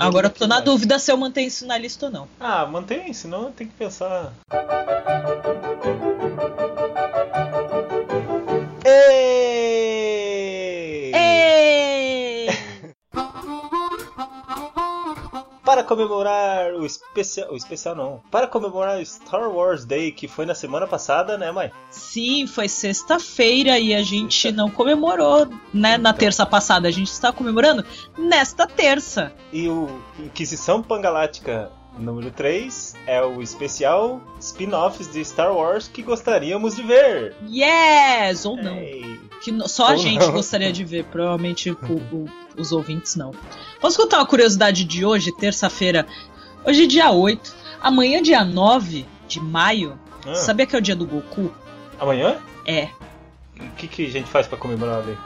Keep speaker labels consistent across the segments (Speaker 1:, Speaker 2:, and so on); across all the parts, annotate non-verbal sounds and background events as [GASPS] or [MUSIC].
Speaker 1: Agora eu tô na dúvida se eu mantenho isso na lista ou não.
Speaker 2: Ah, mantém, senão tem que pensar. Ei! Comemorar o especial. O especial não. Para comemorar o Star Wars Day, que foi na semana passada, né, mãe?
Speaker 1: Sim, foi sexta-feira e a gente não comemorou, né, na terça passada. A gente está comemorando nesta terça.
Speaker 2: E o Inquisição Pangalática número 3 é o especial spin-offs de Star Wars que gostaríamos de ver.
Speaker 1: Yes! Ou não.
Speaker 2: Ei.
Speaker 1: Que só a
Speaker 2: Ou
Speaker 1: gente
Speaker 2: não.
Speaker 1: gostaria de ver, provavelmente o- o- os ouvintes não. Posso contar uma curiosidade de hoje, terça-feira? Hoje é dia 8, amanhã dia 9 de maio.
Speaker 2: Ah,
Speaker 1: Sabia que é o dia do Goku?
Speaker 2: Amanhã?
Speaker 1: É.
Speaker 2: O que, que a gente faz pra comemorar ali?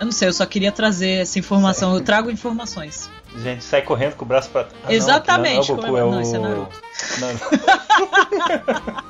Speaker 1: Eu não sei, eu só queria trazer essa informação. Eu trago informações.
Speaker 2: A gente sai correndo com o braço pra trás.
Speaker 1: Exatamente,
Speaker 2: Não, não, é o Goku,
Speaker 1: como-
Speaker 2: é o...
Speaker 1: não, é Naruto.
Speaker 2: Não, [LAUGHS]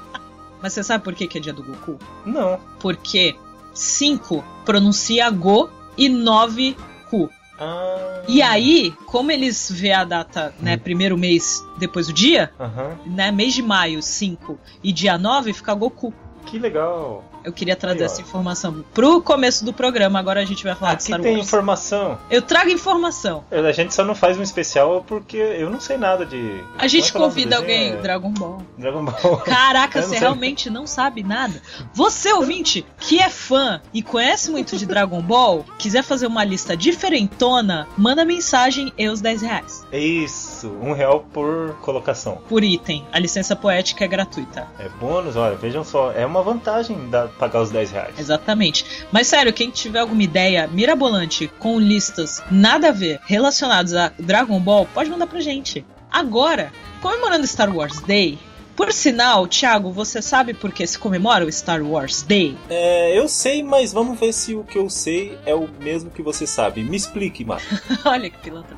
Speaker 1: Mas você sabe por que, que é dia do Goku?
Speaker 2: não.
Speaker 1: Porque 5 pronuncia Go e 9 Ku.
Speaker 2: Ah,
Speaker 1: E aí, como eles vê a data, né, primeiro mês depois do dia,
Speaker 2: Aham.
Speaker 1: né, mês de maio 5 e dia 9 fica Goku.
Speaker 2: Que legal.
Speaker 1: Eu queria trazer
Speaker 2: Aí,
Speaker 1: essa informação pro começo do programa, agora a gente vai falar de
Speaker 2: Aqui
Speaker 1: Star
Speaker 2: tem
Speaker 1: Wars.
Speaker 2: informação.
Speaker 1: Eu trago informação.
Speaker 2: A gente só não faz um especial porque eu não sei nada de.
Speaker 1: A gente
Speaker 2: é que é
Speaker 1: convida alguém,
Speaker 2: É
Speaker 1: Dragon Ball.
Speaker 2: Dragon Ball. [LAUGHS]
Speaker 1: Caraca, você
Speaker 2: sei.
Speaker 1: realmente não sabe nada. Você, ouvinte, que é fã e conhece muito de Dragon Ball, quiser fazer uma lista diferentona, manda mensagem e os 10 reais.
Speaker 2: É Isso, um real por colocação.
Speaker 1: Por item. A licença poética é gratuita.
Speaker 2: É bônus, olha, vejam só, é uma vantagem da, pagar os 10 reais.
Speaker 1: Exatamente. Mas sério, quem tiver alguma ideia mirabolante com listas nada a ver relacionadas a Dragon Ball, pode mandar pra gente. Agora, comemorando Star Wars Day. Por sinal, Thiago, você sabe por que se comemora o Star Wars Day?
Speaker 2: É, eu sei, mas vamos ver se o que eu sei é o mesmo que você sabe. Me explique, Marco. [LAUGHS]
Speaker 1: Olha que pilantra.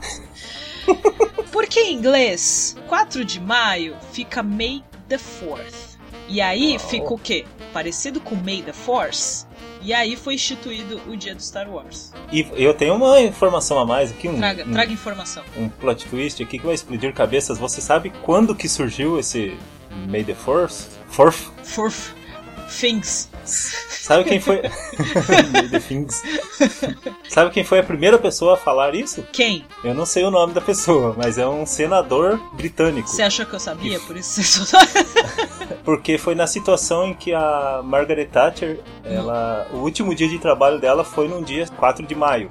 Speaker 1: [LAUGHS] Porque em inglês, 4 de maio fica May the 4th. E aí fica o quê? Parecido com May the Force. E aí foi instituído o dia do Star Wars.
Speaker 2: E eu tenho uma informação a mais aqui, um,
Speaker 1: Traga,
Speaker 2: um,
Speaker 1: traga informação.
Speaker 2: um plot twist aqui que vai explodir cabeças. Você sabe quando que surgiu esse May the Force? Fourth?
Speaker 1: Fourth Things.
Speaker 2: Sabe quem foi? [LAUGHS] The Things. Sabe quem foi a primeira pessoa a falar isso?
Speaker 1: Quem?
Speaker 2: Eu não sei o nome da pessoa, mas é um senador britânico.
Speaker 1: Você achou que eu sabia? Por isso você. [LAUGHS]
Speaker 2: Porque foi na situação em que a Margaret Thatcher, ela, o último dia de trabalho dela foi num dia 4 de maio.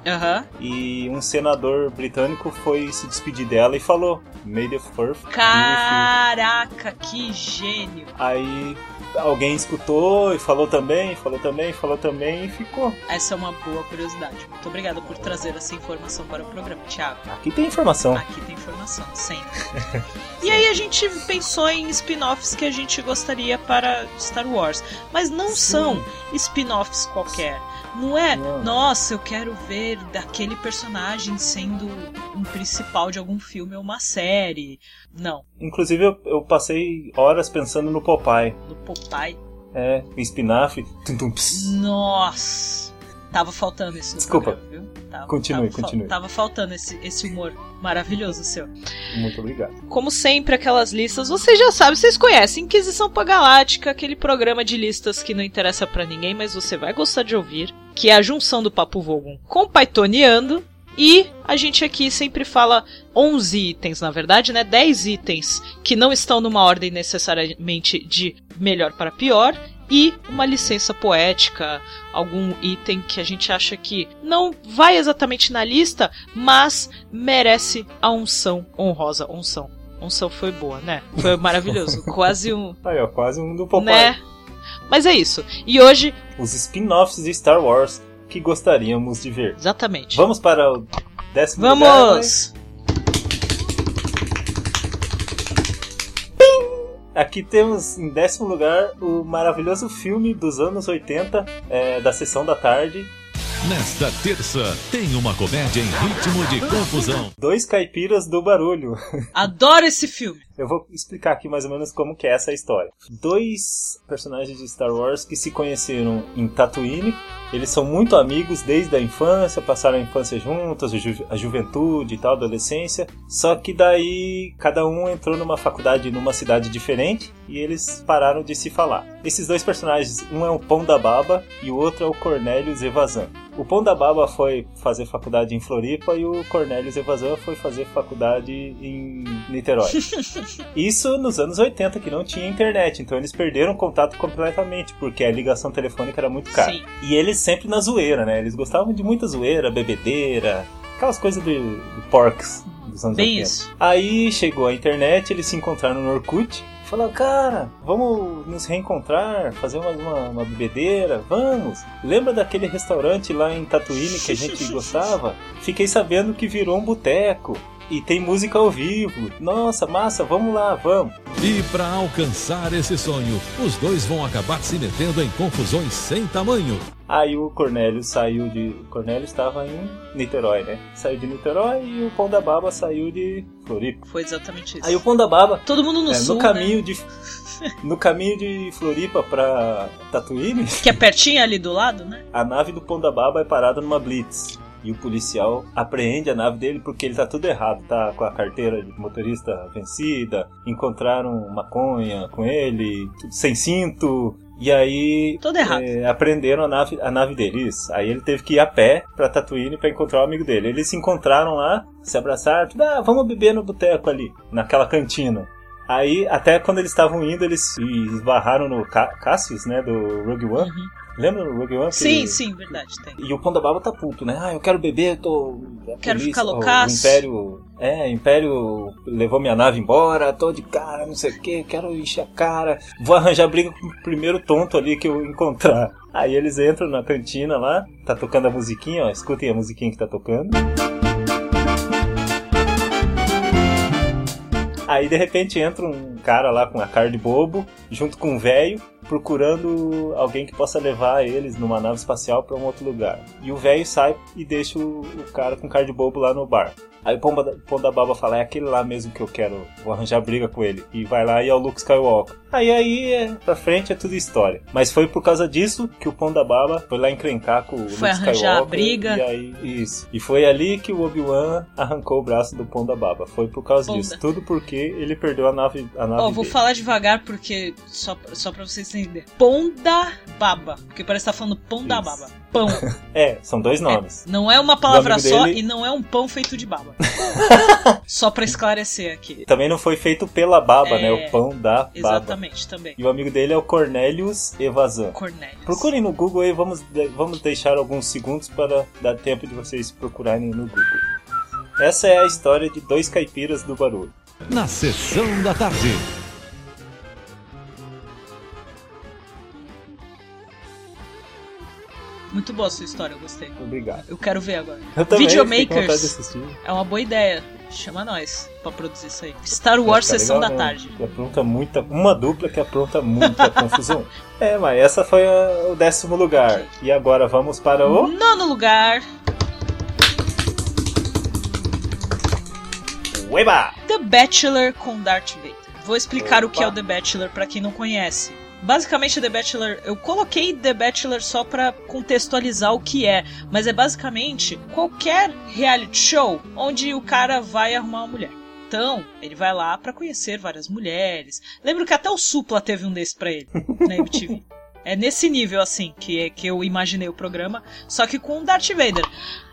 Speaker 2: E um senador britânico foi se despedir dela e falou: May the fourth be with you."
Speaker 1: Caraca, que gênio.
Speaker 2: Aí alguém escutou e falou também, falou também, falou também e ficou.
Speaker 1: Essa é uma boa curiosidade. Muito obrigada por trazer essa informação para o programa, Thiago.
Speaker 2: Aqui tem informação.
Speaker 1: Aqui tem informação, sempre. [LAUGHS] e aí a gente pensou em spin-offs que a gente gostaria para Star Wars. Mas não
Speaker 2: Sim.
Speaker 1: são spin-offs qualquer. Não é, nossa, eu quero ver daquele personagem sendo um principal de algum filme ou uma série. Não,
Speaker 2: Inclusive eu, eu passei horas pensando no Popeye.
Speaker 1: do Popeye.
Speaker 2: É, o espinafre. Tum, tum.
Speaker 1: Nossa, tava faltando isso no
Speaker 2: Desculpa.
Speaker 1: programa, viu? Tava,
Speaker 2: Continue,
Speaker 1: tava,
Speaker 2: continue.
Speaker 1: Tava faltando esse, esse humor maravilhoso seu.
Speaker 2: Muito obrigado.
Speaker 1: Como sempre, aquelas listas, vocês já sabem, vocês conhecem Inquisição Galáctica, aquele programa de listas que não interessa pra ninguém, mas você vai gostar de ouvir, que é a junção do Papo Vogon com Pythoniando. E a gente aqui sempre fala 11 itens, na verdade, né? 10 itens que não estão numa ordem necessariamente de melhor para pior e uma licença poética, algum item que a gente acha que não vai exatamente na lista, mas merece a unção honrosa. Unção. Unção foi boa, né? Foi [LAUGHS] maravilhoso. Quase um.
Speaker 2: Aí, ó, quase um do Popeye.
Speaker 1: Né? Mas é isso. E hoje,
Speaker 2: Os spin-offs de Star Wars que gostaríamos de ver.
Speaker 1: exatamente.
Speaker 2: Vamos para o décimo lugar. né?
Speaker 1: Vamos!
Speaker 2: Aqui temos em décimo lugar o maravilhoso filme dos anos 80, é, da sessão da tarde,
Speaker 3: Nesta terça, tem uma comédia em ritmo de confusão.
Speaker 2: Dois caipiras do barulho.
Speaker 1: Adoro esse filme.
Speaker 2: Eu vou explicar aqui mais ou menos como que é essa história. Dois personagens de Star Wars que se conheceram em Tatooine. Eles são muito amigos desde a infância, passaram a infância juntos, a, ju a juventude e tal, adolescência. Só que daí cada um entrou numa faculdade numa cidade diferente e eles pararam de se falar. Esses dois personagens, um é o Pão da Baba e o outro é o Cornelius Evazan. O Pão da Baba foi fazer faculdade em Floripa e o Cornelius Evazan foi fazer faculdade em Niterói. [LAUGHS] Isso nos anos 80, que não tinha internet, então eles perderam contato completamente, porque a ligação telefônica era muito cara.
Speaker 1: Sim.
Speaker 2: E eles sempre na zoeira, né? Eles gostavam de muita zoeira, bebedeira, aquelas coisas de, de porcs dos anos
Speaker 1: Bem
Speaker 2: 80.
Speaker 1: isso.
Speaker 2: Aí chegou a internet, eles se encontraram no Orkut. Falaram, cara, vamos nos reencontrar, fazer uma, uma, uma bebedeira, vamos. Lembra daquele restaurante lá em Tatooine que a gente [LAUGHS] gostava? Fiquei sabendo que virou um boteco e tem música ao vivo. Nossa, massa, vamos lá, vamos.
Speaker 3: E para alcançar esse sonho, os dois vão acabar se metendo em confusões sem tamanho.
Speaker 2: Aí o Cornélio saiu de. O Cornélio estava em Niterói, né? Saiu de Niterói e o Pão da Baba saiu de Floripa.
Speaker 1: Foi exatamente isso.
Speaker 2: Aí o Pão da Baba
Speaker 1: Todo mundo no
Speaker 2: É,
Speaker 1: sul,
Speaker 2: no
Speaker 1: né?
Speaker 2: caminho de [LAUGHS] no caminho de Floripa pra Tatooine,
Speaker 1: Que é pertinho ali do lado, né?
Speaker 2: a nave do Pão da Baba é parada numa blitz. E o policial apreende a nave dele porque ele tá tudo errado, tá com a carteira de motorista vencida, encontraram maconha com ele, sem cinto. E aí
Speaker 1: Todo errado.
Speaker 2: é, aprenderam a nave, a nave dele, isso. Aí ele teve que ir a pé pra Tatooine pra encontrar o amigo dele. Eles se encontraram lá, se abraçaram, tudo, ah, vamos beber no boteco ali, naquela cantina. Aí, até quando eles estavam indo, eles esbarraram no Ca- Cassius, né, do Rogue One.
Speaker 1: Uhum.
Speaker 2: Lembra do Rogue One?
Speaker 1: Sim,
Speaker 2: ele-
Speaker 1: sim, verdade, tem.
Speaker 2: E o Pão da Baba tá puto, né? Ah, eu quero beber, eu tô... a
Speaker 1: Quero ficar
Speaker 2: o-
Speaker 1: loucaço.
Speaker 2: O Império... É, o Império levou minha nave embora, tô de cara, não sei o que, quero encher a cara. Vou arranjar briga com o primeiro tonto ali que eu encontrar. Aí eles entram na cantina lá, tá tocando a musiquinha, ó, escutem a musiquinha que tá tocando. Aí de repente entra um cara lá com a cara de bobo, junto com um velho, procurando alguém que possa levar eles numa nave espacial pra um outro lugar. E o velho sai e deixa o, o cara com cara de bobo lá no bar. Aí o Pomba Baba fala, é aquele lá mesmo que eu quero, vou arranjar briga com ele. E vai lá e é o Luke Skywalker. Aí aí, é, pra frente é tudo história. Mas foi por causa disso que o Baba foi lá encrencar com o
Speaker 1: Foi
Speaker 2: Luke
Speaker 1: arranjar a
Speaker 2: Skywalker.
Speaker 1: briga.
Speaker 2: E aí, isso. E foi ali que o Obi-Wan arrancou o braço do Baba. Foi por causa
Speaker 1: Ponda.
Speaker 2: disso. Tudo porque ele perdeu a nave, a nave
Speaker 1: Ó, vou
Speaker 2: dele.
Speaker 1: falar devagar porque. Só, só pra vocês entenderem. Pão da baba. Porque parece que tá falando pão da
Speaker 2: Isso.
Speaker 1: baba. Pão. [LAUGHS]
Speaker 2: É, são dois nomes.
Speaker 1: Não é uma palavra só
Speaker 2: dele-
Speaker 1: e não é um pão feito de baba. [LAUGHS] só pra esclarecer aqui.
Speaker 2: Também não foi feito pela baba,
Speaker 1: É,
Speaker 2: né? O pão da baba.
Speaker 1: Exatamente, também.
Speaker 2: E o amigo dele é o Cornelius Evazan.
Speaker 1: Cornelius.
Speaker 2: Procurem no Google aí, vamos, vamos deixar alguns segundos para dar tempo de vocês procurarem no Google. Essa é a história de dois caipiras do barulho.
Speaker 3: Na sessão da tarde.
Speaker 1: Muito boa a sua história, eu gostei.
Speaker 2: Obrigado.
Speaker 1: Eu quero ver agora.
Speaker 2: Eu também
Speaker 1: Videomakers é uma boa ideia. Chama nós pra produzir isso aí. Star Wars
Speaker 2: ficar
Speaker 1: Sessão da
Speaker 2: legal, né?
Speaker 1: Tarde.
Speaker 2: Que apronta muita, uma dupla que apronta muita [LAUGHS] confusão. É, mas essa foi a- o décimo lugar. E agora vamos para o.
Speaker 1: Nono lugar,
Speaker 2: Ueba!
Speaker 1: The Bachelor com Darth Vader. Vou explicar o que é o The Bachelor pra quem não conhece. Basicamente, The Bachelor, eu coloquei The Bachelor só pra contextualizar o que é, mas é basicamente qualquer reality show onde o cara vai arrumar uma mulher. Então, ele vai lá pra conhecer várias mulheres. Lembro que até o Supla teve um desse pra ele [LAUGHS] na MTV. É nesse nível, assim, que, que eu imaginei o programa, só que com o Darth Vader.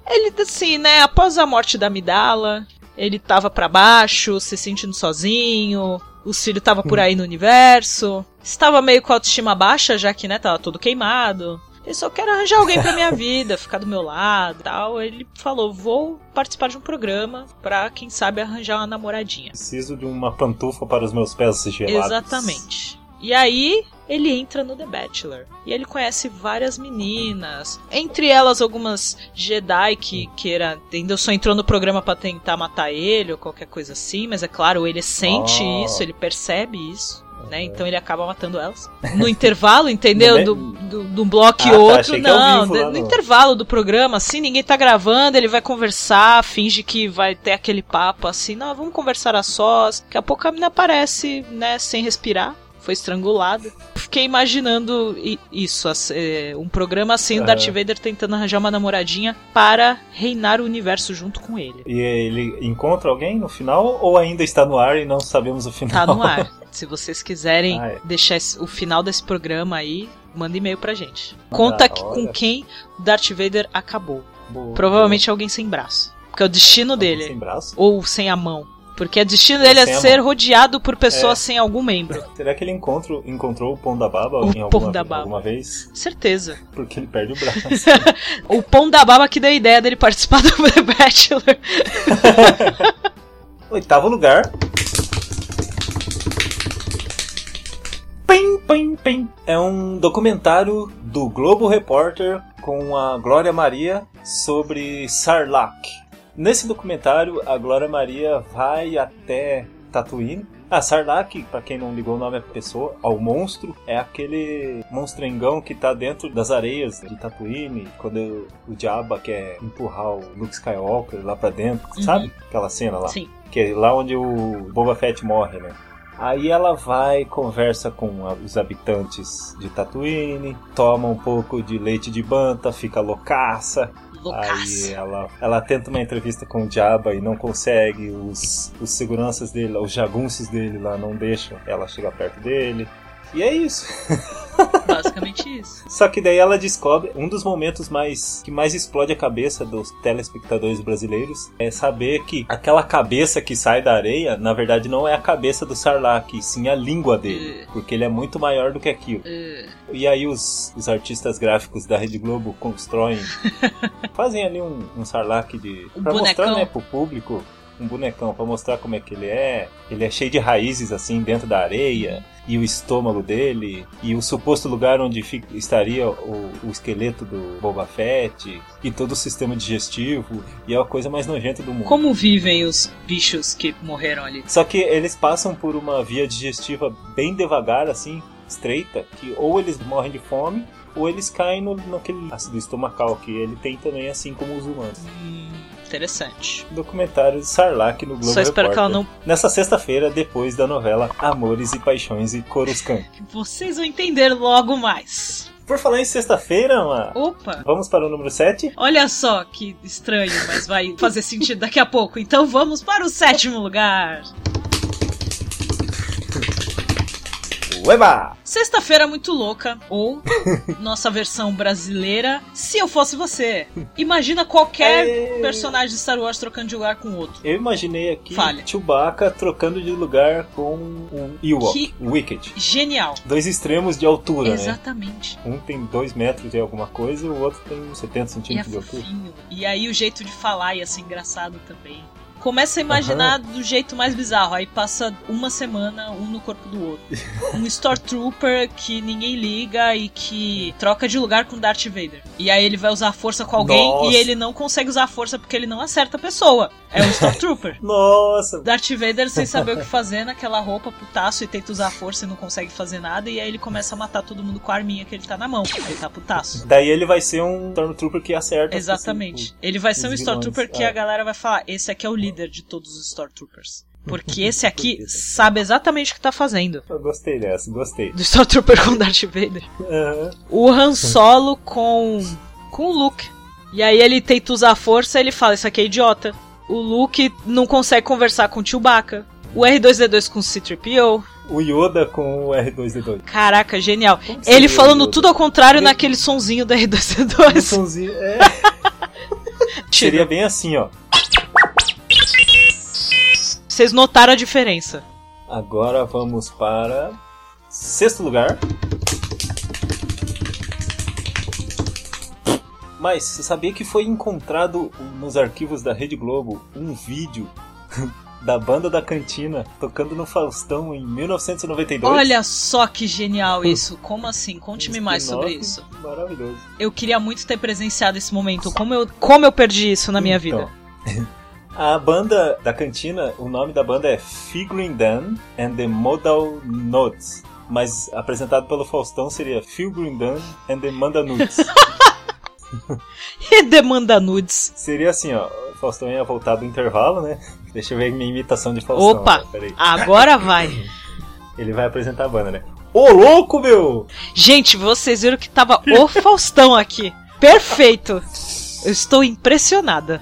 Speaker 1: Ele, assim, né, após a morte da Amidala, ele tava pra baixo, se sentindo sozinho, o Círio tava por aí no universo, estava meio com a autoestima baixa, já que, né, tava todo queimado. Ele só quer arranjar alguém pra minha [LAUGHS] vida, ficar do meu lado tal. Ele falou, vou participar de um programa pra, quem sabe, arranjar uma namoradinha.
Speaker 2: Preciso de uma pantufa para os meus pés gelados.
Speaker 1: Exatamente. E aí ele entra no The Bachelor. E ele conhece várias meninas. Entre elas, algumas Jedi que queira. Ainda só entrou no programa para tentar matar ele ou qualquer coisa assim. Mas é claro, ele sente
Speaker 2: Oh.
Speaker 1: isso, ele percebe isso. Né? Então ele acaba matando elas. [LAUGHS] No intervalo, entendeu? Do, do, de um bloco e
Speaker 2: Ah, tá,
Speaker 1: outro.
Speaker 2: ao
Speaker 1: não,
Speaker 2: vivo
Speaker 1: no
Speaker 2: no-
Speaker 1: intervalo do programa, assim, ninguém tá gravando, ele vai conversar, finge que vai ter aquele papo assim, não, vamos conversar a sós. Daqui a pouco a menina aparece, né, sem respirar. Foi estrangulada. Fiquei imaginando isso, é, um programa assim, o. Darth Vader tentando arranjar uma namoradinha para reinar o universo junto com ele.
Speaker 2: E ele encontra alguém no final ou ainda está no ar e não sabemos o final?
Speaker 1: Tá no ar. [LAUGHS] Se vocês quiserem
Speaker 2: Ah, é.
Speaker 1: deixar o final desse programa aí, manda e-mail pra gente. Conta
Speaker 2: Ah,
Speaker 1: que-
Speaker 2: olha.
Speaker 1: com quem o Darth Vader acabou.
Speaker 2: Boa,
Speaker 1: Provavelmente alguém sem braço. Porque é o destino
Speaker 2: boa.
Speaker 1: dele.
Speaker 2: Sem braço?
Speaker 1: Ou sem a mão. Porque o destino dele é ser rodeado por pessoas
Speaker 2: É.
Speaker 1: sem algum membro.
Speaker 2: Será que ele encontrou, encontrou o Pão da Baba
Speaker 1: O
Speaker 2: em
Speaker 1: Pão
Speaker 2: alguma,
Speaker 1: da Baba.
Speaker 2: alguma vez?
Speaker 1: Certeza.
Speaker 2: Porque ele perde o braço. [LAUGHS]
Speaker 1: O pão da baba que deu a ideia dele participar do [LAUGHS] The Bachelor. [LAUGHS]
Speaker 2: Oitavo lugar. Pim, pim, pim. É um documentário do Globo Repórter com a Glória Maria sobre Sarlacc. Nesse documentário, a Glória Maria vai até Tatooine. Ah, Sarlacc, pra quem não ligou o nome à pessoa, ao monstro, é aquele monstrengão que tá dentro das areias de Tatooine, quando o Jabba quer empurrar o Luke Skywalker lá pra dentro,
Speaker 1: Uhum.
Speaker 2: sabe? Aquela cena lá.
Speaker 1: Sim.
Speaker 2: Que é lá onde o Boba Fett morre, né? Aí ela vai, conversa com a- os habitantes de Tatooine, toma um pouco de leite de banta, fica loucaça. Aí ela, ela tenta uma entrevista com o Jabba e não consegue. Os, os seguranças dele, os jagunços dele lá não deixam ela chegar perto dele. E é isso. [LAUGHS]
Speaker 1: Basicamente isso.
Speaker 2: Só que daí ela descobre um dos momentos mais que mais explode a cabeça dos telespectadores brasileiros é saber que aquela cabeça que sai da areia, na verdade não é a cabeça do Sarlacc, sim a língua dele,
Speaker 1: É.
Speaker 2: porque ele é muito maior do que aquilo.
Speaker 1: É,
Speaker 2: E aí os, os artistas gráficos da Rede Globo constroem, [LAUGHS] fazem ali um, um Sarlacc de
Speaker 1: Um
Speaker 2: mostrar,
Speaker 1: bonecão.
Speaker 2: né, pro público um bonecão pra mostrar como é que ele é. Ele é cheio de raízes assim dentro da areia e o estômago dele e o suposto lugar onde fica- estaria o, o esqueleto do Boba Fett e todo o sistema digestivo e é a coisa mais nojenta do mundo.
Speaker 1: Como vivem os bichos que morreram ali?
Speaker 2: Só que eles passam por uma via digestiva bem devagar, assim, estreita, que ou eles morrem de fome, ou eles caem no, naquele ácido estomacal que ele tem também, assim como os humanos.
Speaker 1: Hum, interessante.
Speaker 2: Documentário de Sarlacc no Globo
Speaker 1: Só espero que ela
Speaker 2: Repórter.
Speaker 1: não.
Speaker 2: Nessa sexta-feira, depois da novela Amores e Paixões e Coruscant. [LAUGHS]
Speaker 1: Vocês vão entender logo mais.
Speaker 2: Por falar em sexta-feira, Má,
Speaker 1: Opa!
Speaker 2: vamos para o número 7?
Speaker 1: Olha só que estranho, mas vai fazer sentido daqui a pouco. Então vamos para o sétimo lugar.
Speaker 2: Ueba!
Speaker 1: Sexta-feira muito louca, ou [LAUGHS] nossa versão brasileira, se eu fosse você. Imagina qualquer
Speaker 2: É.
Speaker 1: personagem de Star Wars trocando de lugar com outro.
Speaker 2: Eu imaginei aqui
Speaker 1: Fale.
Speaker 2: Chewbacca trocando de lugar com um Ewok,
Speaker 1: Que-
Speaker 2: Wicked.
Speaker 1: Genial.
Speaker 2: Dois extremos de altura, né?
Speaker 1: Exatamente.
Speaker 2: Um tem 2 metros e alguma coisa e o outro tem 70
Speaker 1: E é
Speaker 2: centímetros de altura.
Speaker 1: E aí o jeito de falar ia ser engraçado também. Começa a imaginar do jeito mais bizarro. Aí passa uma semana um no corpo do outro. Um Stormtrooper que ninguém liga e que troca de lugar com Darth Vader. E aí ele vai usar a força com alguém
Speaker 2: Nossa.
Speaker 1: e ele não consegue usar a força porque ele não acerta a pessoa. É um Stormtrooper. [LAUGHS]
Speaker 2: Nossa!
Speaker 1: Darth Vader sem saber o que fazer naquela roupa putaço e tenta usar a força e não consegue fazer nada. E aí ele começa a matar todo mundo com a arminha que ele tá na mão. Ele tá putaço.
Speaker 2: Daí ele vai ser um Stormtrooper que acerta. as
Speaker 1: Exatamente. Ele vai ser um Stormtrooper
Speaker 2: vilões,
Speaker 1: que
Speaker 2: é.
Speaker 1: a galera vai falar: esse aqui é o líder de todos os Stormtroopers. Porque [LAUGHS] esse aqui sabe exatamente o que tá fazendo.
Speaker 2: Eu gostei dessa, gostei.
Speaker 1: Do Stormtrooper com Darth Vader.
Speaker 2: Aham.
Speaker 1: O Han Solo com. com o Luke. E aí ele tenta usar a força e ele fala: Isso aqui é idiota. O Luke não consegue conversar com o Chewbacca. O R2D2 com o C-3PO.
Speaker 2: O Yoda com o R2D2.
Speaker 1: Caraca, genial. Ele falando
Speaker 2: o
Speaker 1: tudo ao contrário
Speaker 2: Ele-
Speaker 1: naquele sonzinho do
Speaker 2: Um
Speaker 1: R2D2.
Speaker 2: sonzinho, é. [LAUGHS] Seria bem assim, ó.
Speaker 1: Vocês notaram a diferença.
Speaker 2: Agora vamos para sexto lugar. Mas você sabia que foi encontrado nos arquivos da Rede Globo um vídeo [LAUGHS] da banda da cantina tocando no Faustão em 1992.
Speaker 1: Olha só que genial isso. Como assim? Conte-me mais sobre isso.
Speaker 2: Maravilhoso.
Speaker 1: Eu queria muito ter presenciado esse momento. Como eu, como eu perdi isso na minha
Speaker 2: Então,
Speaker 1: vida? [LAUGHS]
Speaker 2: A banda da cantina, o nome da banda é Figuring Dan and the Modal Notes. Mas apresentado pelo Faustão seria Figuring Dan and the Manda Nudes. [LAUGHS]
Speaker 1: E demanda nudes.
Speaker 2: seria assim, ó. O Faustão ia voltar do intervalo, né? Deixa eu ver minha imitação de Faustão.
Speaker 1: Opa!
Speaker 2: né?
Speaker 1: Agora vai. [LAUGHS]
Speaker 2: Ele vai apresentar a banda, né? Ô louco, meu!
Speaker 1: Gente, vocês viram que tava o Faustão aqui. Perfeito. Eu estou impressionada.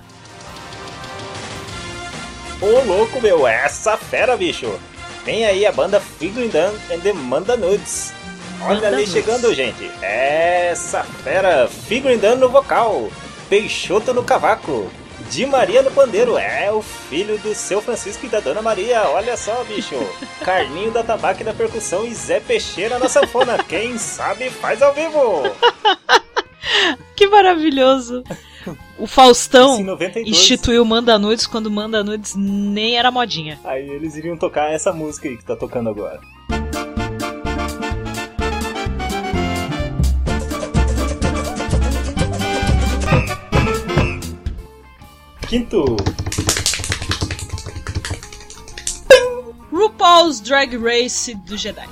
Speaker 2: Ô louco, meu! Essa fera, bicho! Vem aí a banda Figuring Dan and the Manda Nudes. Olha
Speaker 1: Manda
Speaker 2: ali
Speaker 1: Nudes.
Speaker 2: chegando, gente. Essa fera, Figuring Dan no vocal, Peixoto no cavaco, Di Maria no pandeiro. É o filho do seu Francisco e da Dona Maria. Olha só, bicho. [LAUGHS] Carlinho da tabaca e da percussão e Zé Peixeira na sanfona. Quem sabe faz ao vivo. [LAUGHS]
Speaker 1: Que maravilhoso. [LAUGHS] O Faustão
Speaker 2: 92.
Speaker 1: instituiu Manda Nudes quando Manda Nudes nem era modinha.
Speaker 2: Aí eles iriam tocar essa música aí que tá tocando agora. Quinto,
Speaker 1: RuPaul's Drag Race do Jedi.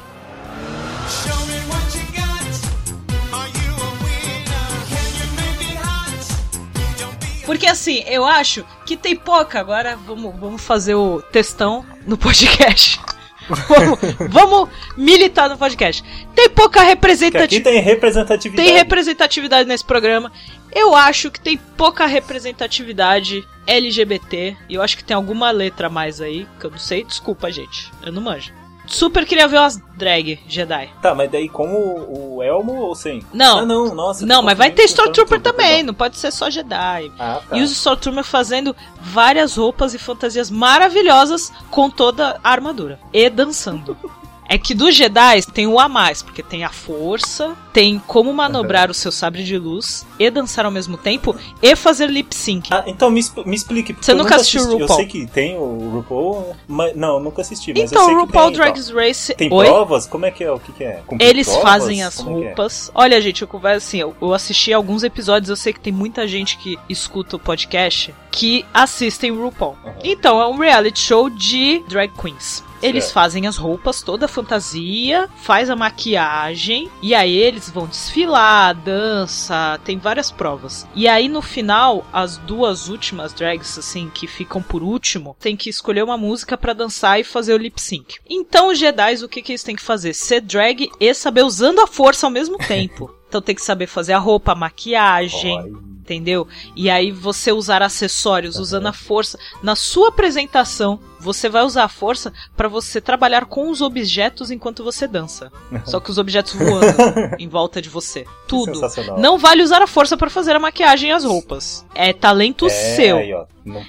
Speaker 1: Porque assim, eu acho que tem pouca. Agora vamos, vamos fazer o textão no podcast. [LAUGHS] vamos, vamos militar no podcast. Tem pouca
Speaker 2: que aqui
Speaker 1: representatividade.
Speaker 2: tem representatividade.
Speaker 1: Tem representatividade nesse programa. Eu acho que tem pouca representatividade LGBT. E eu acho que tem alguma letra a mais aí, que eu não sei. Desculpa, gente. Eu não manjo. Super queria ver umas drag Jedi.
Speaker 2: Tá, mas daí com o, o Elmo ou sem?
Speaker 1: Não.
Speaker 2: Ah, não, nossa.
Speaker 1: Não,
Speaker 2: tô
Speaker 1: mas vai ter Stormtrooper
Speaker 2: Stormtrooper,
Speaker 1: também, não pode ser só Jedi.
Speaker 2: Ah, tá.
Speaker 1: E os Stormtroopers fazendo várias roupas e fantasias maravilhosas com toda a armadura. E dançando. [LAUGHS] É que dos Jedi tem o a mais, porque tem a força, tem como manobrar o seu sabre de luz e dançar ao mesmo tempo e fazer lip sync.
Speaker 2: Ah, então me, me explique.
Speaker 1: Você nunca assistiu
Speaker 2: assisti.
Speaker 1: RuPaul?
Speaker 2: Eu sei que tem o RuPaul, mas não, nunca assisti. Mas
Speaker 1: então, o
Speaker 2: que
Speaker 1: RuPaul
Speaker 2: tem,
Speaker 1: Drag
Speaker 2: então.
Speaker 1: Race.
Speaker 2: Tem
Speaker 1: Oi?
Speaker 2: provas? Como é que é? O que, que é? Cumprir
Speaker 1: Eles
Speaker 2: provas?
Speaker 1: fazem as
Speaker 2: Como é que é?
Speaker 1: roupas. Olha, gente, eu converso assim, eu, eu assisti alguns episódios, eu sei que tem muita gente que escuta o podcast que assistem o RuPaul.
Speaker 2: Uhum.
Speaker 1: Então, é um reality show de drag queens. Eles
Speaker 2: Certo.
Speaker 1: fazem as roupas, toda a fantasia, faz a maquiagem, e aí eles vão desfilar, dança, tem várias provas. E aí no final, as duas últimas drags, assim, que ficam por último, tem que escolher uma música pra dançar e fazer o lip sync. Então os Jedi, o que, que eles têm que fazer? Ser drag e saber usando a força ao mesmo [LAUGHS] tempo. Então tem que saber fazer a roupa, a maquiagem,
Speaker 2: Olha.
Speaker 1: Entendeu? E aí você usar acessórios usando a força na sua apresentação, você vai usar a força pra você trabalhar com os objetos enquanto você dança. Só que os objetos voando [LAUGHS] em volta de você. Tudo.
Speaker 2: Sensacional.
Speaker 1: Não vale usar a força pra fazer a maquiagem e as roupas. É talento
Speaker 2: é,
Speaker 1: seu.
Speaker 2: Aí, ó,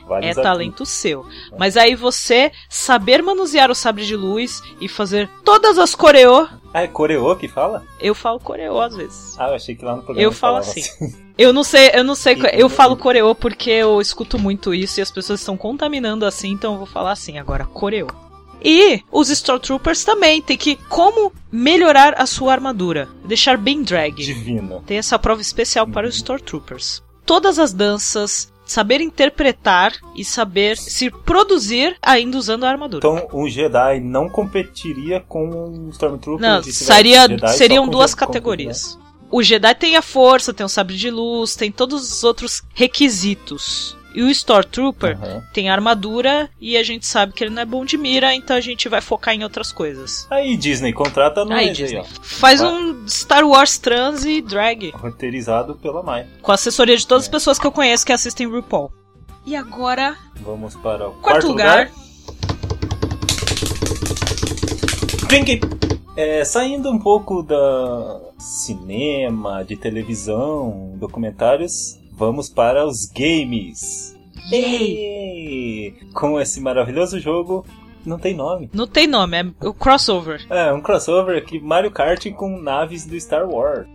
Speaker 2: vale
Speaker 1: É talento seu. Mas aí você saber manusear o sabre de luz e fazer todas as coreô.
Speaker 2: tudo. Ah, é coreô que fala?
Speaker 1: Eu falo coreô às vezes.
Speaker 2: Ah, eu achei que lá no programa
Speaker 1: Eu falo
Speaker 2: falava
Speaker 1: assim. Eu não sei, eu não sei. Eu falo coreô porque eu escuto muito isso e as pessoas estão contaminando assim, então eu vou falar assim agora, coreô. E os Stormtroopers também tem que como melhorar a sua armadura, deixar bem drag.
Speaker 2: Divino.
Speaker 1: Tem essa prova especial para os Stormtroopers. Todas as danças, saber interpretar e saber se produzir ainda usando a armadura.
Speaker 2: Então, um Jedi não competiria com um Stormtrooper?
Speaker 1: Não, seria, seriam duas
Speaker 2: com-
Speaker 1: categorias. O Jedi tem a força, tem o sabre de luz, tem todos os outros requisitos. E o Stormtrooper
Speaker 2: Aham.
Speaker 1: tem a armadura e a gente sabe que ele não é bom de mira, então a gente vai focar em outras coisas.
Speaker 2: Aí, Disney, contrata nós
Speaker 1: Aí,
Speaker 2: aí,
Speaker 1: Disney.
Speaker 2: ó.
Speaker 1: Faz
Speaker 2: Vai.
Speaker 1: um Star Wars trans e drag.
Speaker 2: Roteirizado pela Mai.
Speaker 1: Com a assessoria de todas as
Speaker 2: É.
Speaker 1: pessoas que eu conheço que assistem RuPaul. E agora,
Speaker 2: Vamos para o
Speaker 1: quarto,
Speaker 2: quarto,
Speaker 1: lugar.
Speaker 2: Drink! É, saindo um pouco da cinema, de televisão, documentários, vamos para os games. Yay! Com esse maravilhoso jogo, não tem nome.
Speaker 1: Não tem nome, é o crossover.
Speaker 2: É, um crossover aqui, Mario Kart com naves do Star Wars.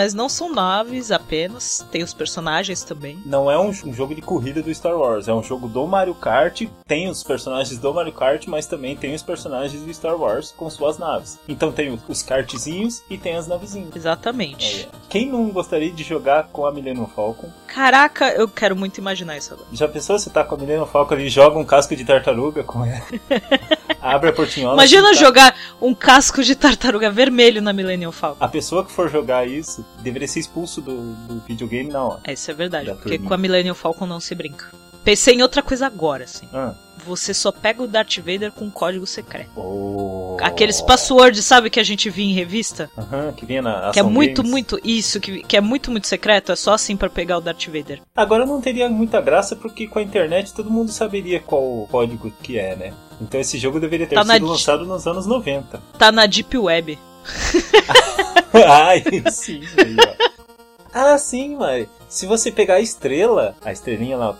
Speaker 1: Mas não são naves apenas, tem os personagens também.
Speaker 2: Não é um, um jogo de corrida do Star Wars, é um jogo do Mario Kart, tem os personagens do Mario Kart, mas também tem os personagens do Star Wars com suas naves. Então tem os, os kartzinhos e tem as navezinhas.
Speaker 1: Exatamente.
Speaker 2: É, Quem não gostaria de jogar com a Millennium Falcon?
Speaker 1: Caraca, eu quero muito imaginar isso agora.
Speaker 2: Já pensou você tá com a Millennium Falcon e joga um casco de tartaruga com ela? [LAUGHS] Abre a portinhola.
Speaker 1: Imagina
Speaker 2: assim, tá-
Speaker 1: jogar um casco de tartaruga vermelho na Millennium Falcon.
Speaker 2: A pessoa que for jogar isso deveria ser expulso do, do videogame na hora.
Speaker 1: É, isso é verdade,
Speaker 2: Da
Speaker 1: porque
Speaker 2: turminha.
Speaker 1: com a Millennium Falcon não se brinca. Pensei em outra coisa agora, assim.
Speaker 2: Ah.
Speaker 1: Você só pega o Darth Vader com código secreto.
Speaker 2: Oh.
Speaker 1: Aqueles passwords, sabe, que a gente via em revista?
Speaker 2: Aham, que vinha na
Speaker 1: Que é muito,
Speaker 2: Games.
Speaker 1: muito. Isso, que, que é muito, muito secreto. É só assim pra pegar o Darth Vader.
Speaker 2: Agora não teria muita graça porque com a internet todo mundo saberia qual o código que é, né? Então esse jogo deveria ter
Speaker 1: tá
Speaker 2: sido lançado nos anos 90. [LAUGHS]
Speaker 1: Tá na Deep Web.
Speaker 2: Ai, [LAUGHS] ah, sim, aí, ó. Ah, sim, mãe. Se você pegar a estrela, a estrelinha lá,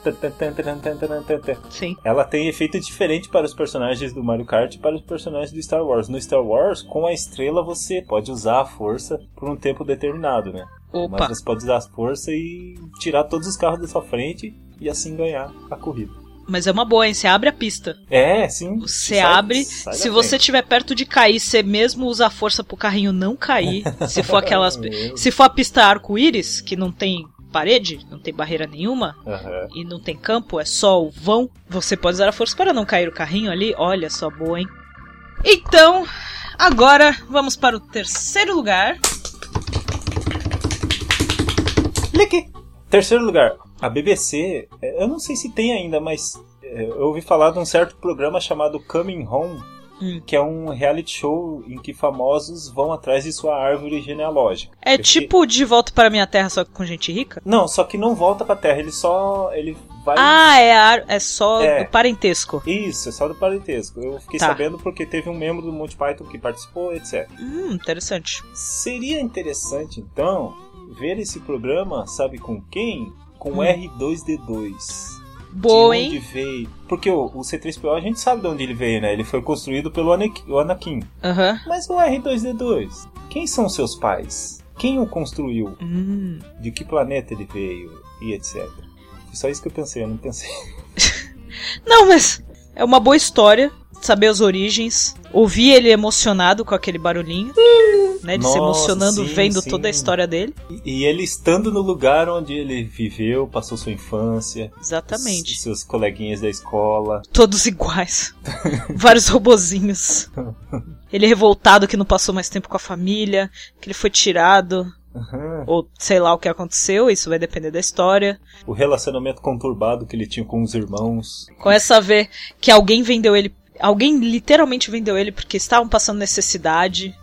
Speaker 1: sim.
Speaker 2: ela tem efeito diferente para os personagens do Mario Kart e para os personagens do Star Wars. No Star Wars, com a estrela você pode usar a força por um tempo determinado, né?
Speaker 1: Opa.
Speaker 2: Mas você pode usar a força e tirar todos os carros da sua frente e assim ganhar a corrida.
Speaker 1: Mas é uma boa, hein? Você abre a pista.
Speaker 2: É, sim.
Speaker 1: Você
Speaker 2: Sai-
Speaker 1: abre.
Speaker 2: sai
Speaker 1: se você estiver perto de cair, você mesmo usa a força pro carrinho não cair. [LAUGHS] Se for aquelas. Se for a pista arco-íris, que não tem parede, não tem barreira nenhuma,
Speaker 2: Aham.
Speaker 1: e não tem campo, é só o vão, você pode usar a força para não cair o carrinho ali. Olha só, boa, hein? Então, agora vamos para o terceiro lugar.
Speaker 2: Lick. Terceiro lugar, a BBC, é, eu não sei se tem ainda, mas é, eu ouvi falar de um certo programa chamado Coming Home,
Speaker 1: Hum.
Speaker 2: que é um reality show em que famosos vão atrás de sua árvore genealógica.
Speaker 1: É
Speaker 2: Porque-
Speaker 1: tipo De Volta para Minha Terra, só que com gente rica?
Speaker 2: Não, só que não volta pra Terra, ele só. ele vai.
Speaker 1: Ah, é, a- é só
Speaker 2: É.
Speaker 1: do parentesco.
Speaker 2: Isso, é só do parentesco. Eu fiquei
Speaker 1: Tá.
Speaker 2: sabendo porque teve um membro do Monty Python que participou, etc.
Speaker 1: Hum, interessante.
Speaker 2: Seria interessante, então, ver esse programa, sabe com quem? Com o
Speaker 1: Hum.
Speaker 2: R2D2.
Speaker 1: Boa,
Speaker 2: de onde
Speaker 1: hein?
Speaker 2: veio. Porque o, o C3PO a gente sabe de onde ele veio, né? Ele foi construído pelo Anakin. o Anakin.
Speaker 1: Aham.
Speaker 2: Mas o R2D2, quem são seus pais? Quem o construiu?
Speaker 1: Hum.
Speaker 2: De que planeta ele veio? E etc. Foi só isso que eu pensei, eu não pensei. [LAUGHS]
Speaker 1: Não, mas é uma boa história. Saber as origens. Ouvir ele emocionado com aquele barulhinho. Né, de se
Speaker 2: Nossa,
Speaker 1: emocionando
Speaker 2: sim,
Speaker 1: vendo
Speaker 2: sim.
Speaker 1: toda a história dele.
Speaker 2: E, e ele estando no lugar onde ele viveu, passou sua infância.
Speaker 1: Exatamente.
Speaker 2: s- Seus coleguinhas da escola.
Speaker 1: Todos iguais. [LAUGHS] Vários robozinhos. Ele é revoltado que não passou mais tempo com a família, que ele foi tirado,
Speaker 2: Aham.
Speaker 1: ou sei lá o que aconteceu, isso vai depender da história.
Speaker 2: O relacionamento conturbado que ele tinha com os irmãos.
Speaker 1: Começa a ver que alguém vendeu ele. Alguém literalmente vendeu ele porque estavam passando necessidade.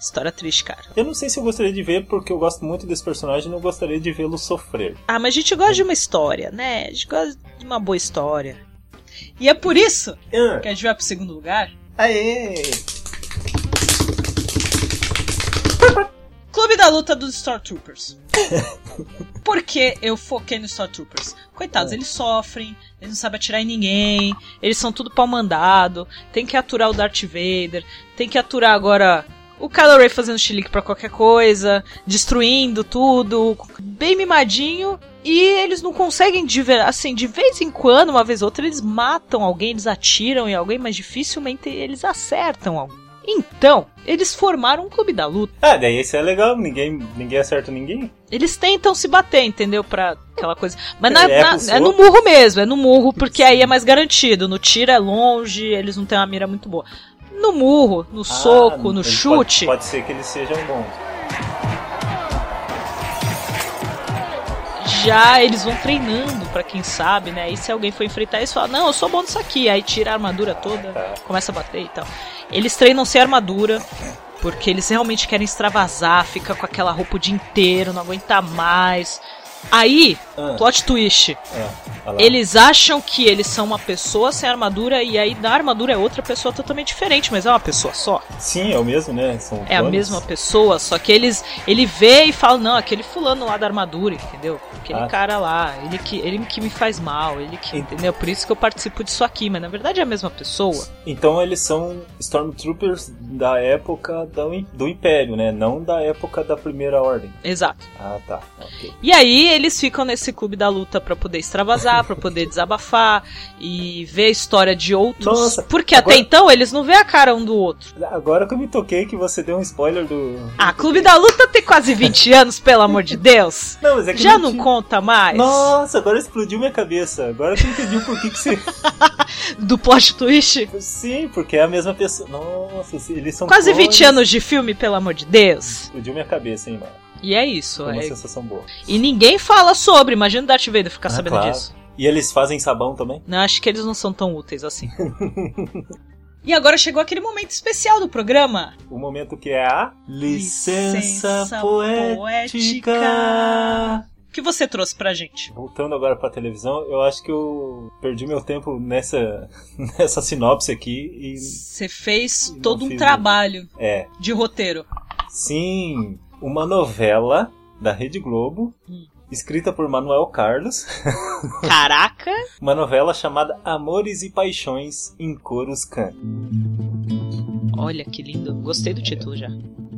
Speaker 1: História triste, cara.
Speaker 2: Eu não sei se eu gostaria de ver, porque eu gosto muito desse personagem e não gostaria de vê-lo sofrer.
Speaker 1: Ah, mas a gente gosta de uma história, né? A gente gosta de uma boa história. E é por isso
Speaker 2: Ah,
Speaker 1: que a gente vai pro segundo lugar.
Speaker 2: Aê!
Speaker 1: Clube da Luta dos Stormtroopers. [LAUGHS] Por que eu foquei nos Stormtroopers? Coitados, eles sofrem, eles não sabem atirar em ninguém, eles são tudo pau mandado, tem que aturar o Darth Vader, tem que aturar agora o Kylo Ren fazendo chilique pra qualquer coisa, destruindo tudo, bem mimadinho, e eles não conseguem, de ver, assim, de vez em quando, uma vez ou outra, eles matam alguém, eles atiram em alguém, mas dificilmente eles acertam alguém. Então, eles formaram um clube da luta.
Speaker 2: Ah, daí isso é legal, ninguém, ninguém acerta ninguém.
Speaker 1: Eles tentam se bater, entendeu? Pra aquela coisa. Mas
Speaker 2: É,
Speaker 1: na-
Speaker 2: é
Speaker 1: na-
Speaker 2: pro
Speaker 1: é no
Speaker 2: soco.
Speaker 1: murro mesmo, é no murro, porque aí é mais garantido. No tiro é longe, eles não têm uma mira muito boa. No murro, no soco,
Speaker 2: Ah,
Speaker 1: no
Speaker 2: ele
Speaker 1: chute,
Speaker 2: Pode, pode ser que eles sejam bons.
Speaker 1: Já eles vão treinando, pra quem sabe, né? E se alguém for enfrentar eles, fala: Não, eu sou bom nisso aqui. Aí tira a armadura toda,
Speaker 2: Tá.
Speaker 1: começa a bater e tal. Eles treinam sem armadura. Porque eles realmente querem extravasar, fica com aquela roupa o dia inteiro, não aguenta mais. Aí,
Speaker 2: Ah,
Speaker 1: plot twist.
Speaker 2: é.
Speaker 1: Eles acham que eles são uma pessoa sem armadura e aí na armadura é outra pessoa totalmente diferente, mas é uma pessoa só.
Speaker 2: Sim, é o mesmo, né? São
Speaker 1: É a mesma pessoa, só que eles ele vê e fala, não, aquele fulano lá da armadura, entendeu? Aquele
Speaker 2: Ah.
Speaker 1: cara lá, ele que ele que me faz mal, ele que, entendeu? Por isso que eu participo disso aqui, mas na verdade é a mesma pessoa.
Speaker 2: Então eles são Stormtroopers da época do, do Império, né? Não da época da Primeira Ordem.
Speaker 1: Exato.
Speaker 2: Ah, tá. Ok.
Speaker 1: E aí eles ficam nesse clube da luta pra poder extravasar, pra poder desabafar e ver a história de outros,
Speaker 2: Nossa,
Speaker 1: porque
Speaker 2: agora-
Speaker 1: até então eles não vê a cara um do outro.
Speaker 2: Agora que eu me toquei que você deu um spoiler do.
Speaker 1: Ah, Clube da Luta tem quase 20 anos, pelo amor de Deus.
Speaker 2: Não, mas é que
Speaker 1: Já não conta mais
Speaker 2: Nossa, agora explodiu minha cabeça. Agora eu entendi o porquê que você. [LAUGHS]
Speaker 1: do plot twist?
Speaker 2: Sim, porque é a mesma pessoa. Nossa, eles são.
Speaker 1: Quase
Speaker 2: clones.
Speaker 1: 20 anos de filme, pelo amor de Deus.
Speaker 2: Explodiu minha cabeça, hein, mano.
Speaker 1: E é isso.
Speaker 2: Foi uma
Speaker 1: é-
Speaker 2: sensação boa.
Speaker 1: E ninguém fala sobre. Imagina o Darth Vader ficar
Speaker 2: Ah,
Speaker 1: sabendo
Speaker 2: claro.
Speaker 1: disso.
Speaker 2: E eles fazem sabão também?
Speaker 1: Não, acho que eles não são tão úteis assim. [LAUGHS] e agora chegou aquele momento especial do programa.
Speaker 2: O momento que é a licença,
Speaker 1: Licença
Speaker 2: poética.
Speaker 1: O que você trouxe pra gente?
Speaker 2: Voltando agora pra televisão, eu acho que eu perdi meu tempo nessa, [LAUGHS] nessa sinopse aqui e.
Speaker 1: Você fez todo um trabalho
Speaker 2: É.
Speaker 1: de roteiro.
Speaker 2: Sim, uma novela da Rede Globo,
Speaker 1: Hum.
Speaker 2: escrita por Manuel Carlos.
Speaker 1: Caraca! [LAUGHS]
Speaker 2: Uma novela chamada Amores e Paixões em Coruscant.
Speaker 1: Olha que lindo. Gostei do título já.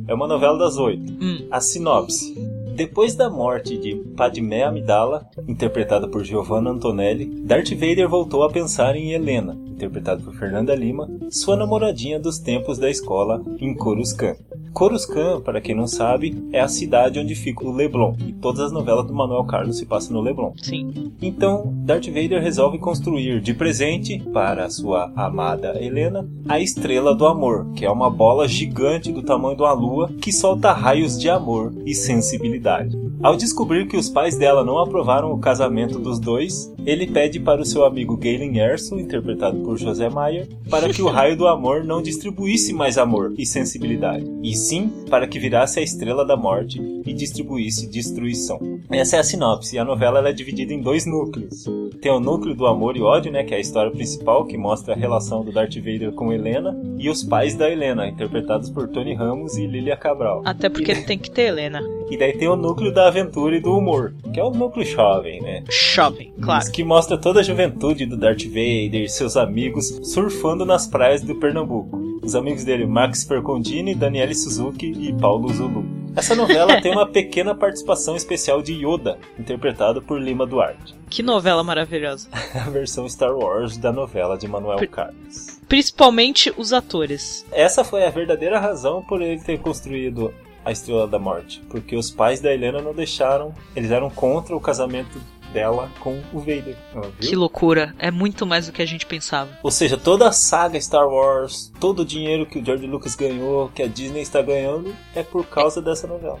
Speaker 2: É uma novela das oito.
Speaker 1: Hum.
Speaker 2: A sinopse. Depois da morte de Padmé Amidala, interpretada por Giovanna Antonelli, Darth Vader voltou a pensar em Helena, interpretada por Fernanda Lima, sua namoradinha dos tempos da escola em Coruscant. Coruscant, para quem não sabe, é a cidade onde fica o Leblon, e todas as novelas do Manuel Carlos se passam no Leblon.
Speaker 1: Sim.
Speaker 2: Então, Darth Vader resolve construir de presente para sua amada Helena a Estrela do Amor, que é uma bola gigante do tamanho de uma lua que solta raios de amor e sensibilidade. Ao descobrir que os pais dela não aprovaram o casamento dos dois, ele pede para o seu amigo Galen Erso, interpretado por José Maier, para que o raio do amor não distribuísse mais amor e sensibilidade, e sim para que virasse a Estrela da Morte e distribuísse destruição. Essa é a sinopse, a novela ela é dividida em dois núcleos. Tem o núcleo do amor e ódio, né, que é a história principal, que mostra a relação do Darth Vader com Helena, e os pais da Helena, interpretados por Tony Ramos e Lilia Cabral.
Speaker 1: Até porque ele tem que ter Helena.
Speaker 2: E daí tem o núcleo da aventura e do humor, que é o núcleo jovem, né?
Speaker 1: Shopping, claro.
Speaker 2: Que mostra toda a juventude do Darth Vader e seus amigos surfando nas praias do Pernambuco. Os amigos dele, Max Percondini, Daniele Suzuki e Paulo Zulu. Essa novela tem uma pequena participação especial de Yoda, interpretado por Lima Duarte. [LAUGHS]
Speaker 1: Que novela maravilhosa.
Speaker 2: A versão Star Wars da novela de Manuel
Speaker 1: Pri-
Speaker 2: Carlos.
Speaker 1: Principalmente os atores.
Speaker 2: Essa foi a verdadeira razão por ele ter construído a Estrela da Morte, porque os pais da Helena não deixaram, eles eram contra o casamento dela com o Vader.
Speaker 1: Que loucura. É muito mais do que a gente pensava.
Speaker 2: Ou seja, toda a saga Star Wars, todo o dinheiro que o George Lucas ganhou, que a Disney está ganhando, é por causa dessa novela.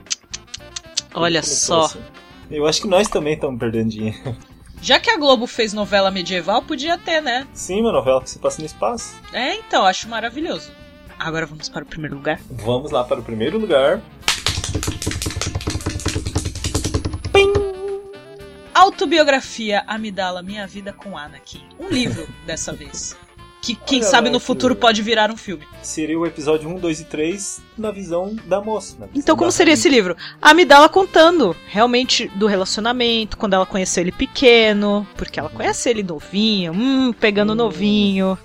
Speaker 1: Olha só.
Speaker 2: assim. Eu acho que nós também estamos perdendo dinheiro. [LAUGHS]
Speaker 1: Já que a Globo fez novela medieval, podia ter, né?
Speaker 2: Sim, uma novela que se passa no espaço.
Speaker 1: É, então, acho maravilhoso. Agora vamos para o primeiro lugar.
Speaker 2: Vamos lá para o primeiro lugar.
Speaker 1: Autobiografia Amidala, Minha Vida com Anakin. Um livro, [LAUGHS] dessa vez. Que quem
Speaker 2: Olha
Speaker 1: sabe
Speaker 2: lá
Speaker 1: no
Speaker 2: que
Speaker 1: futuro pode virar um filme.
Speaker 2: Seria o episódio 1, 2 e 3 na visão da moça. visão
Speaker 1: Então, como seria esse livro? A Amidala contando realmente do relacionamento, quando ela conheceu ele pequeno, porque ela conhece ele novinho, hum, pegando novinho.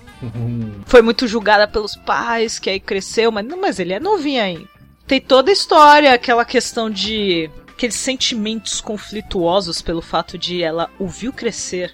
Speaker 1: Foi muito julgada pelos pais, que aí cresceu, mas não, mas ele é novinho ainda. Tem toda a história, aquela questão de aqueles sentimentos conflituosos pelo fato de ela o viu crescer.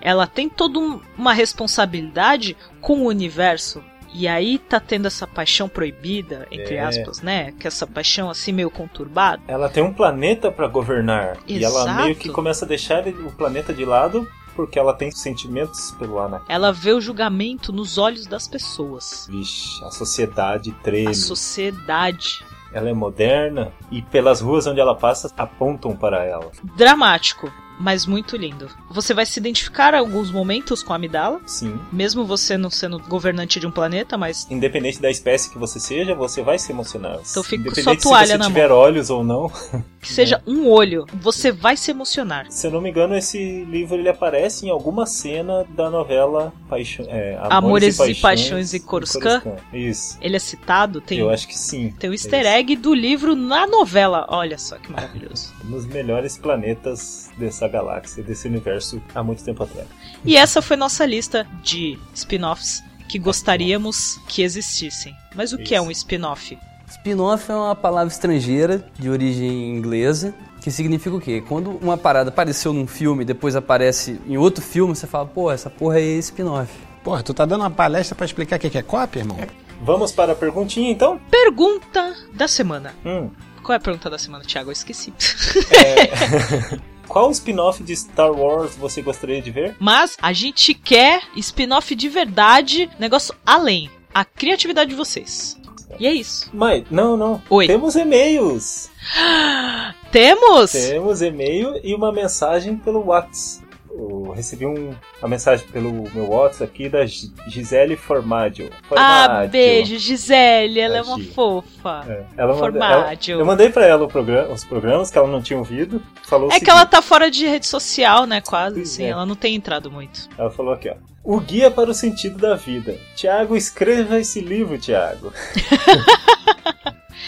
Speaker 1: Ela tem toda um- uma responsabilidade com o universo. E aí tá tendo essa paixão proibida, entre
Speaker 2: É.
Speaker 1: aspas, né? Que essa paixão assim meio conturbada.
Speaker 2: Ela tem um planeta para governar. E ela
Speaker 1: Exato.
Speaker 2: meio que começa a deixar o planeta de lado porque ela tem sentimentos pelo Anakin.
Speaker 1: Ela vê o julgamento nos olhos das pessoas.
Speaker 2: Vixe, a sociedade treme.
Speaker 1: A sociedade.
Speaker 2: Ela é moderna e pelas ruas onde ela passa apontam para ela.
Speaker 1: Dramático. Mas muito lindo. Você vai se identificar em alguns momentos com a Amidala,
Speaker 2: Sim.
Speaker 1: mesmo você não sendo governante de um planeta, mas
Speaker 2: Independente da espécie que você seja, você vai se emocionar.
Speaker 1: Então fica sua toalha
Speaker 2: se você tiver olhos ou não. [LAUGHS]
Speaker 1: que seja um olho, você vai se emocionar.
Speaker 2: Se eu não me engano, esse livro ele aparece em alguma cena da novela Paixão, é,
Speaker 1: Amores
Speaker 2: Amores,
Speaker 1: e Paixões e Coruscant?
Speaker 2: Isso.
Speaker 1: Ele é citado, tem,
Speaker 2: Eu acho que sim.
Speaker 1: tem o
Speaker 2: É
Speaker 1: easter
Speaker 2: isso.
Speaker 1: egg do livro na novela. Olha só que maravilhoso.
Speaker 2: Nos melhores planetas dessa galáxia, desse universo, há muito tempo atrás.
Speaker 1: E essa foi nossa lista de spin-offs que gostaríamos que existissem. Mas o que é
Speaker 2: Isso.
Speaker 1: um spin-off?
Speaker 4: Spin-off é uma palavra estrangeira de origem inglesa que significa o quê? Quando uma parada apareceu num filme e depois aparece em outro filme, você fala, pô, essa porra é spin-off.
Speaker 5: Porra, tu tá dando uma palestra pra explicar o que é cópia, irmão?
Speaker 2: Vamos para a perguntinha então?
Speaker 1: Pergunta da semana.
Speaker 2: Hum.
Speaker 1: Qual é a pergunta da semana, Thiago? Eu esqueci. [LAUGHS]
Speaker 2: Qual spin-off de Star Wars você gostaria de ver?
Speaker 1: Mas a gente quer spin-off de verdade, negócio além. A criatividade de vocês. E é isso.
Speaker 2: Mas, não, não.
Speaker 1: Oi.
Speaker 2: Temos e-mails. [GASPS]
Speaker 1: Temos!
Speaker 2: Temos e-mail e uma mensagem pelo WhatsApp. Eu recebi um, uma mensagem pelo meu WhatsApp aqui da Gi- Gisele Formaggio.
Speaker 1: Ah,
Speaker 2: Formaggio.
Speaker 1: beijo, Gisele, ela é uma fofa.
Speaker 2: É, ela manda-
Speaker 1: Formaggio.
Speaker 2: ela- eu mandei pra ela programa- os programas que ela não tinha ouvido. Falou
Speaker 1: É que
Speaker 2: seguinte,
Speaker 1: ela tá fora de rede social, né? Quase, assim,
Speaker 2: é.
Speaker 1: ela não tem entrado muito.
Speaker 2: Ela falou aqui, ó. O Guia para o Sentido da Vida. Tiago, escreva esse livro, Tiago. [LAUGHS]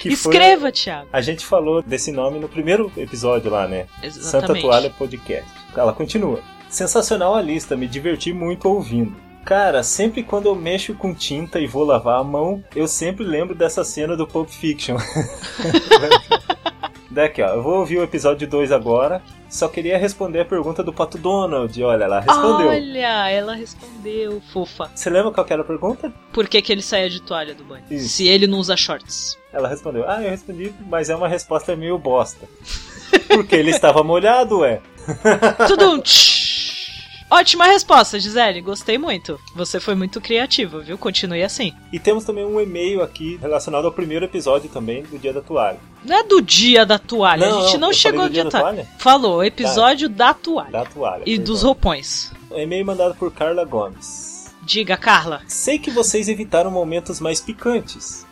Speaker 2: Que foi-
Speaker 1: Escreva, Thiago.
Speaker 2: A gente falou desse nome no primeiro episódio lá, né? Santa
Speaker 1: Exatamente.
Speaker 2: Toalha Podcast. Ela continua. Sensacional a lista, me diverti muito ouvindo. Cara, sempre quando eu mexo com tinta e vou lavar a mão, eu sempre lembro dessa cena do Pulp Fiction. [LAUGHS] Daqui, ó. Eu vou ouvir o episódio 2 agora. Só queria responder a pergunta do Pato Donald. Olha, ela respondeu.
Speaker 1: Olha, ela respondeu, fofa.
Speaker 2: Você lembra qual que era a pergunta?
Speaker 1: Por que, que ele saia de toalha do banho?
Speaker 2: Isso.
Speaker 1: Se ele não usa shorts.
Speaker 2: Ela respondeu: Ah, eu respondi, mas é uma resposta meio bosta. [LAUGHS] Porque ele estava molhado, ué.
Speaker 1: Tudo. Ótima resposta, Gisele. Gostei muito. Você foi muito criativa, viu? Continue assim.
Speaker 2: E temos também um e-mail aqui relacionado ao primeiro episódio também do Dia da Toalha.
Speaker 1: Não é do dia da toalha.
Speaker 2: Não,
Speaker 1: a gente
Speaker 2: não,
Speaker 1: não chegou no dia da toalha.
Speaker 2: toalha?
Speaker 1: Falou, episódio da toalha.
Speaker 2: Da toalha.
Speaker 1: E dos roupões.
Speaker 2: Um e-mail mandado por Carla Gomes.
Speaker 1: Diga, Carla.
Speaker 2: Sei que vocês evitaram momentos mais picantes.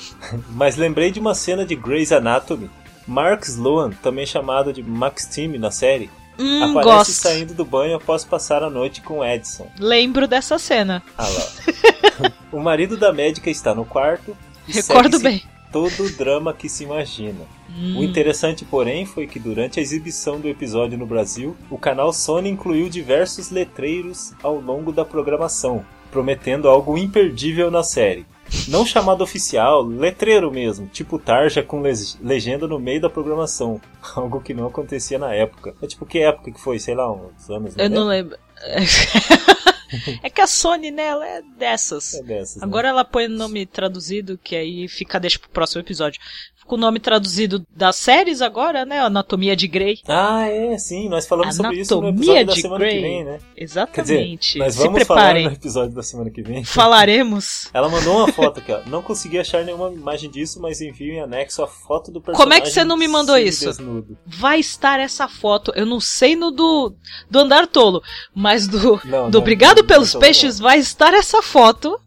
Speaker 2: [LAUGHS] mas lembrei de uma cena de Grey's Anatomy. Mark Sloan, também chamado de Max Team na série,
Speaker 1: Hum,
Speaker 2: aparece
Speaker 1: gosto.
Speaker 2: saindo do banho após passar a noite com Edson.
Speaker 1: Lembro dessa cena.
Speaker 2: Ah lá. [LAUGHS] o marido da médica está no quarto. e
Speaker 1: Recordo bem.
Speaker 2: Todo o drama que se imagina.
Speaker 1: Hum.
Speaker 2: O interessante, porém, foi que durante a exibição do episódio no Brasil, o canal Sony incluiu diversos letreiros ao longo da programação, prometendo algo imperdível na série. Não chamado oficial, letreiro mesmo, tipo tarja com le- legenda no meio da programação, [LAUGHS] algo que não acontecia na época. É tipo que época que foi, sei lá, uns anos
Speaker 1: Eu não
Speaker 2: 90?
Speaker 1: lembro. [LAUGHS] é que a Sony, né, ela é dessas.
Speaker 2: É dessas, né?
Speaker 1: Agora ela põe o nome traduzido, que aí fica, deixa pro próximo episódio. Com o nome traduzido das séries agora, né? Anatomia de Grey.
Speaker 2: Ah, é, sim, nós falamos sobre isso no
Speaker 1: Anatomia
Speaker 2: episódio da semana
Speaker 1: Grey.
Speaker 2: que vem, né? Quer dizer,
Speaker 1: Exatamente.
Speaker 2: nós
Speaker 1: Se
Speaker 2: vamos falar
Speaker 1: preparem.
Speaker 2: no episódio da semana que vem.
Speaker 1: Falaremos. [LAUGHS]
Speaker 2: Ela mandou uma foto aqui, ó. Não consegui achar nenhuma imagem disso, mas envio em anexo a foto do personagem.
Speaker 1: Como é que você não me mandou isso?
Speaker 2: semi-desnudo.
Speaker 1: Vai estar essa foto. Eu não sei no do, do Andar Tolo, mas do,
Speaker 2: Não,
Speaker 1: do
Speaker 2: não,
Speaker 1: Obrigado pelos Peixes vai estar essa foto.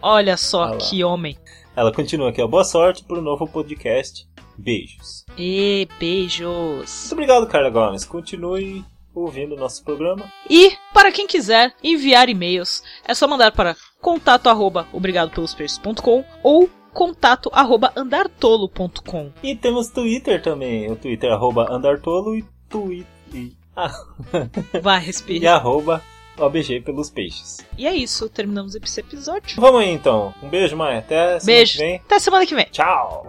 Speaker 1: Olha só
Speaker 2: Ah
Speaker 1: que homem.
Speaker 2: Ela continua aqui, ó. Boa sorte pro novo podcast. Beijos.
Speaker 1: E beijos.
Speaker 2: Muito obrigado, Carla Gomes. Continue ouvindo o nosso programa.
Speaker 1: E, para quem quiser enviar e-mails, é só mandar para contato arroba obrigadopelospeixes.com ou contato arroba andartolo.com.
Speaker 2: E temos Twitter também. O Twitter arroba andartolo e Twitter. E, ah, [LAUGHS]
Speaker 1: Vai,
Speaker 2: e
Speaker 1: respire.
Speaker 2: arroba OBG pelos peixes.
Speaker 1: E é isso, terminamos esse episódio.
Speaker 2: Vamos aí então. Um beijo, mãe. Até semana
Speaker 1: beijo.
Speaker 2: que vem.
Speaker 1: Até semana que vem.
Speaker 2: Tchau.